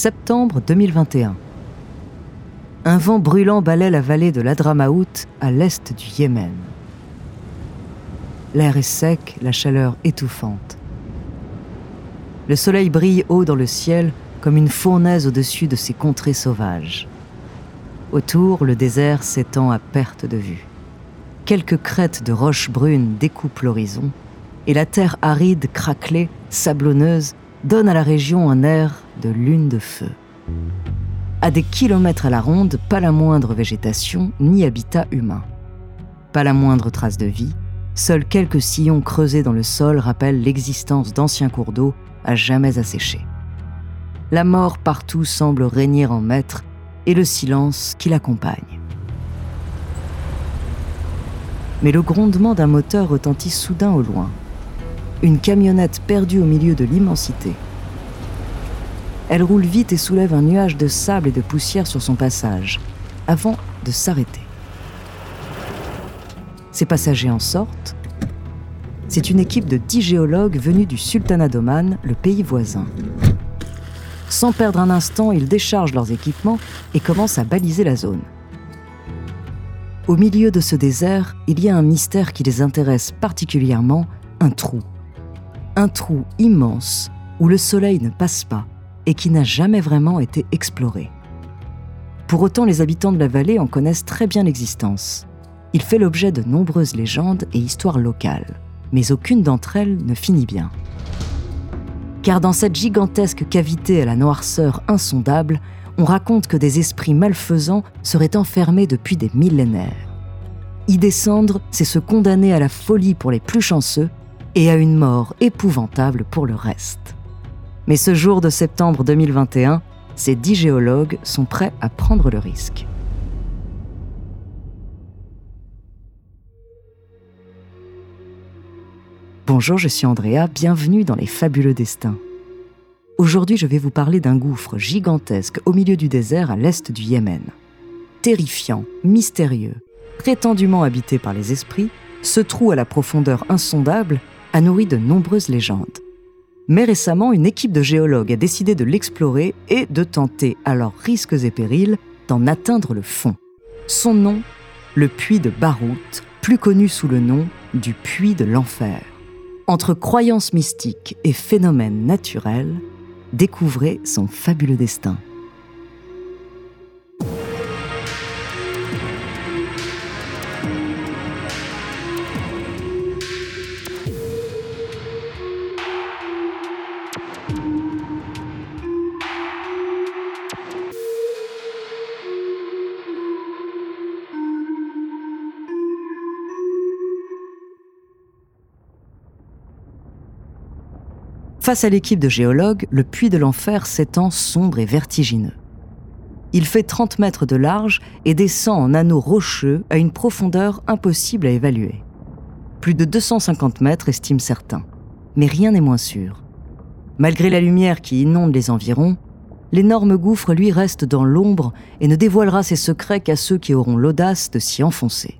septembre 2021. Un vent brûlant balaie la vallée de l'Adramaout à l'est du Yémen. L'air est sec, la chaleur étouffante. Le soleil brille haut dans le ciel comme une fournaise au-dessus de ces contrées sauvages. Autour, le désert s'étend à perte de vue. Quelques crêtes de roches brunes découpent l'horizon, et la terre aride, craquelée, sablonneuse, donne à la région un air de lune de feu. À des kilomètres à la ronde, pas la moindre végétation ni habitat humain. Pas la moindre trace de vie, seuls quelques sillons creusés dans le sol rappellent l'existence d'anciens cours d'eau à jamais asséchés. La mort partout semble régner en maître et le silence qui l'accompagne. Mais le grondement d'un moteur retentit soudain au loin. Une camionnette perdue au milieu de l'immensité. Elle roule vite et soulève un nuage de sable et de poussière sur son passage, avant de s'arrêter. Ses passagers en sortent. C'est une équipe de dix géologues venus du Sultanat d'Oman, le pays voisin. Sans perdre un instant, ils déchargent leurs équipements et commencent à baliser la zone. Au milieu de ce désert, il y a un mystère qui les intéresse particulièrement, un trou. Un trou immense où le soleil ne passe pas et qui n'a jamais vraiment été exploré. Pour autant, les habitants de la vallée en connaissent très bien l'existence. Il fait l'objet de nombreuses légendes et histoires locales, mais aucune d'entre elles ne finit bien. Car dans cette gigantesque cavité à la noirceur insondable, on raconte que des esprits malfaisants seraient enfermés depuis des millénaires. Y descendre, c'est se condamner à la folie pour les plus chanceux et à une mort épouvantable pour le reste. Mais ce jour de septembre 2021, ces dix géologues sont prêts à prendre le risque. Bonjour, je suis Andrea, bienvenue dans les fabuleux destins. Aujourd'hui, je vais vous parler d'un gouffre gigantesque au milieu du désert à l'est du Yémen. Terrifiant, mystérieux, prétendument habité par les esprits, ce trou à la profondeur insondable a nourri de nombreuses légendes. Mais récemment, une équipe de géologues a décidé de l'explorer et de tenter, à leurs risques et périls, d'en atteindre le fond. Son nom, le puits de Barout, plus connu sous le nom du puits de l'enfer. Entre croyances mystiques et phénomènes naturels, découvrez son fabuleux destin. Face à l'équipe de géologues, le puits de l'enfer s'étend sombre et vertigineux. Il fait 30 mètres de large et descend en anneaux rocheux à une profondeur impossible à évaluer. Plus de 250 mètres, estiment certains. Mais rien n'est moins sûr. Malgré la lumière qui inonde les environs, l'énorme gouffre lui reste dans l'ombre et ne dévoilera ses secrets qu'à ceux qui auront l'audace de s'y enfoncer.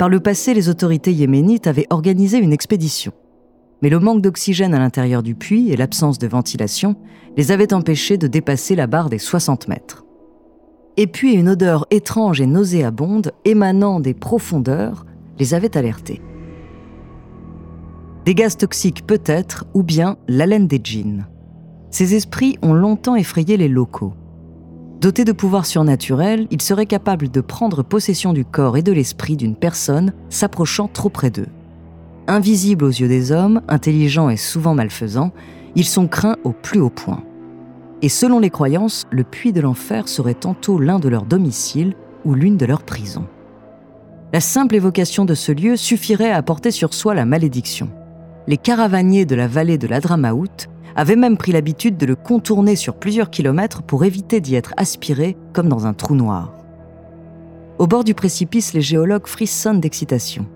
Par le passé, les autorités yéménites avaient organisé une expédition. Mais le manque d'oxygène à l'intérieur du puits et l'absence de ventilation les avaient empêchés de dépasser la barre des 60 mètres. Et puis une odeur étrange et nauséabonde émanant des profondeurs les avait alertés. Des gaz toxiques peut-être, ou bien l'haleine des djinns. Ces esprits ont longtemps effrayé les locaux. Doté de pouvoirs surnaturels, il serait capable de prendre possession du corps et de l'esprit d'une personne s'approchant trop près d'eux. Invisibles aux yeux des hommes, intelligents et souvent malfaisants, ils sont craints au plus haut point. Et selon les croyances, le puits de l'enfer serait tantôt l'un de leurs domiciles ou l'une de leurs prisons. La simple évocation de ce lieu suffirait à porter sur soi la malédiction. Les caravaniers de la vallée de l'Adramaout avait même pris l'habitude de le contourner sur plusieurs kilomètres pour éviter d'y être aspiré comme dans un trou noir. Au bord du précipice, les géologues frissonnent d'excitation.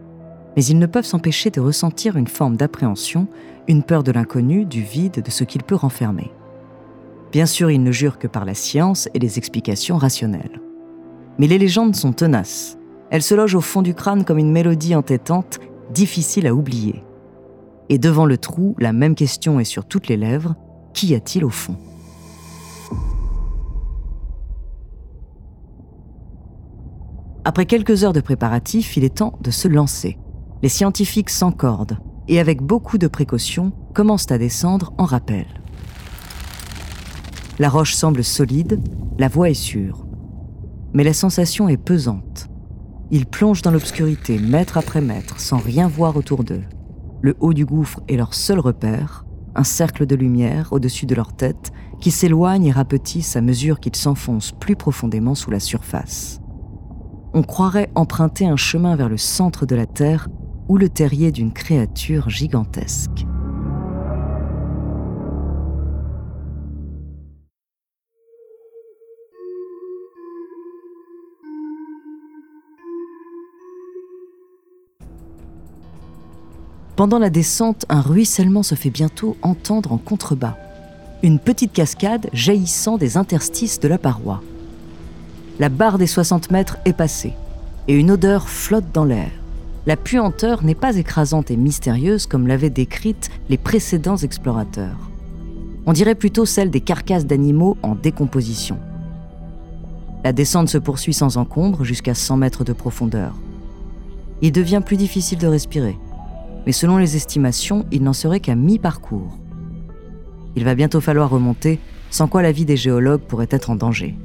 Mais ils ne peuvent s'empêcher de ressentir une forme d'appréhension, une peur de l'inconnu, du vide, de ce qu'il peut renfermer. Bien sûr, ils ne jurent que par la science et les explications rationnelles. Mais les légendes sont tenaces. Elles se logent au fond du crâne comme une mélodie entêtante, difficile à oublier. Et devant le trou, la même question est sur toutes les lèvres, qu'y a-t-il au fond? Après quelques heures de préparatifs, il est temps de se lancer. Les scientifiques s'encordent et avec beaucoup de précautions commencent à descendre en rappel. La roche semble solide, la voie est sûre. Mais la sensation est pesante. Ils plongent dans l'obscurité mètre après mètre sans rien voir autour d'eux. Le haut du gouffre est leur seul repère, un cercle de lumière au-dessus de leur tête qui s'éloigne et rapetisse à mesure qu'ils s'enfoncent plus profondément sous la surface on croirait emprunter un chemin vers le centre de la Terre ou le terrier d'une créature gigantesque. Pendant la descente, un ruissellement se fait bientôt entendre en contrebas. Une petite cascade jaillissant des interstices de la paroi la barre des 60 mètres est passée, et une odeur flotte dans l'air. La puanteur n'est pas écrasante et mystérieuse comme l'avaient décrite les précédents explorateurs. On dirait plutôt celle des carcasses d'animaux en décomposition. La descente se poursuit sans encombre jusqu'à 100 mètres de profondeur. Il devient plus difficile de respirer, mais selon les estimations, il n'en serait qu'à mi-parcours. Il va bientôt falloir remonter, sans quoi la vie des géologues pourrait être en danger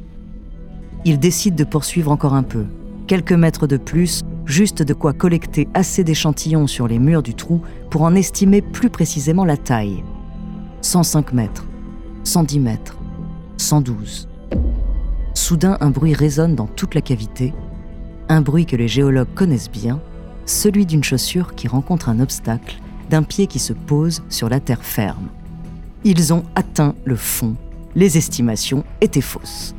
il décide de poursuivre encore un peu, quelques mètres de plus, juste de quoi collecter assez d'échantillons sur les murs du trou pour en estimer plus précisément la taille. 105 mètres, 110 mètres, 112. Soudain, un bruit résonne dans toute la cavité, un bruit que les géologues connaissent bien, celui d'une chaussure qui rencontre un obstacle, d'un pied qui se pose sur la terre ferme. Ils ont atteint le fond. Les estimations étaient fausses.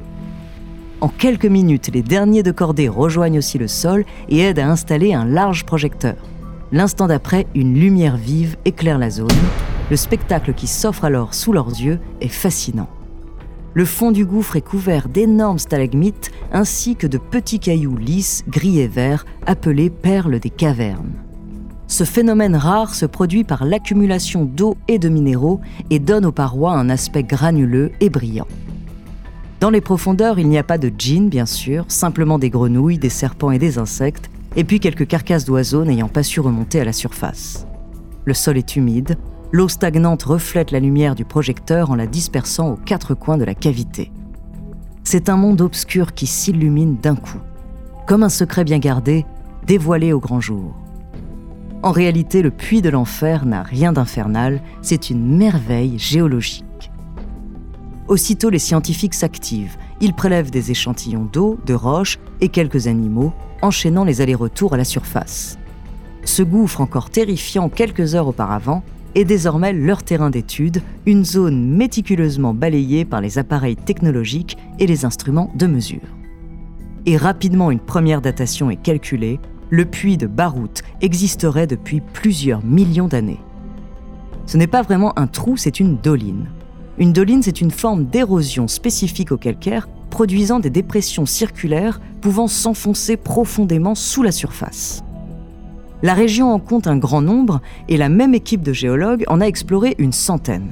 En quelques minutes, les derniers de cordée rejoignent aussi le sol et aident à installer un large projecteur. L'instant d'après, une lumière vive éclaire la zone. Le spectacle qui s'offre alors sous leurs yeux est fascinant. Le fond du gouffre est couvert d'énormes stalagmites ainsi que de petits cailloux lisses, gris et verts, appelés perles des cavernes. Ce phénomène rare se produit par l'accumulation d'eau et de minéraux et donne aux parois un aspect granuleux et brillant. Dans les profondeurs, il n'y a pas de djinns, bien sûr, simplement des grenouilles, des serpents et des insectes, et puis quelques carcasses d'oiseaux n'ayant pas su remonter à la surface. Le sol est humide, l'eau stagnante reflète la lumière du projecteur en la dispersant aux quatre coins de la cavité. C'est un monde obscur qui s'illumine d'un coup, comme un secret bien gardé, dévoilé au grand jour. En réalité, le puits de l'enfer n'a rien d'infernal, c'est une merveille géologique. Aussitôt, les scientifiques s'activent. Ils prélèvent des échantillons d'eau, de roches et quelques animaux, enchaînant les allers-retours à la surface. Ce gouffre encore terrifiant quelques heures auparavant est désormais leur terrain d'étude, une zone méticuleusement balayée par les appareils technologiques et les instruments de mesure. Et rapidement une première datation est calculée, le puits de Barout existerait depuis plusieurs millions d'années. Ce n'est pas vraiment un trou, c'est une doline. Une doline, c'est une forme d'érosion spécifique au calcaire, produisant des dépressions circulaires pouvant s'enfoncer profondément sous la surface. La région en compte un grand nombre et la même équipe de géologues en a exploré une centaine.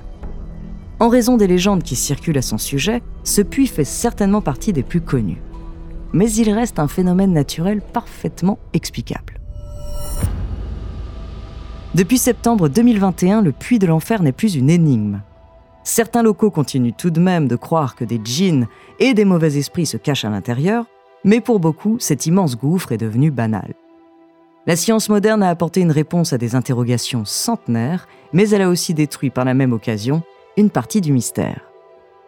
En raison des légendes qui circulent à son sujet, ce puits fait certainement partie des plus connus. Mais il reste un phénomène naturel parfaitement explicable. Depuis septembre 2021, le puits de l'enfer n'est plus une énigme. Certains locaux continuent tout de même de croire que des djinns et des mauvais esprits se cachent à l'intérieur, mais pour beaucoup, cet immense gouffre est devenu banal. La science moderne a apporté une réponse à des interrogations centenaires, mais elle a aussi détruit par la même occasion une partie du mystère.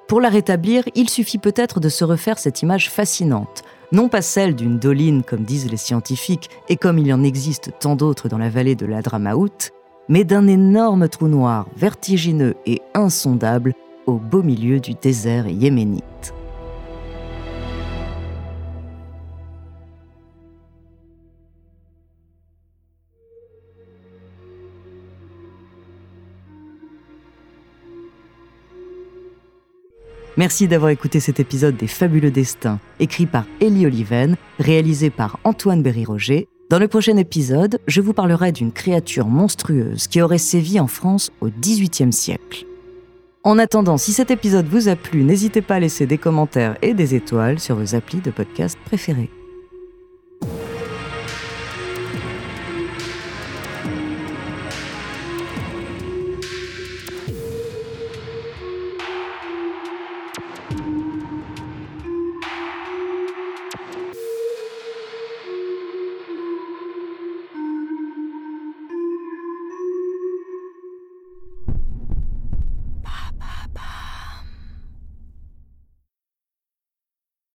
Pour la rétablir, il suffit peut-être de se refaire cette image fascinante, non pas celle d'une doline comme disent les scientifiques et comme il en existe tant d'autres dans la vallée de l'Adramaout, mais d'un énorme trou noir vertigineux et insondable au beau milieu du désert yéménite. Merci d'avoir écouté cet épisode des Fabuleux Destins, écrit par Elie Oliven, réalisé par Antoine Berry-Roger Dans le prochain épisode, je vous parlerai d'une créature monstrueuse qui aurait sévi en France au XVIIIe siècle. En attendant, si cet épisode vous a plu, n'hésitez pas à laisser des commentaires et des étoiles sur vos applis de podcast préférés.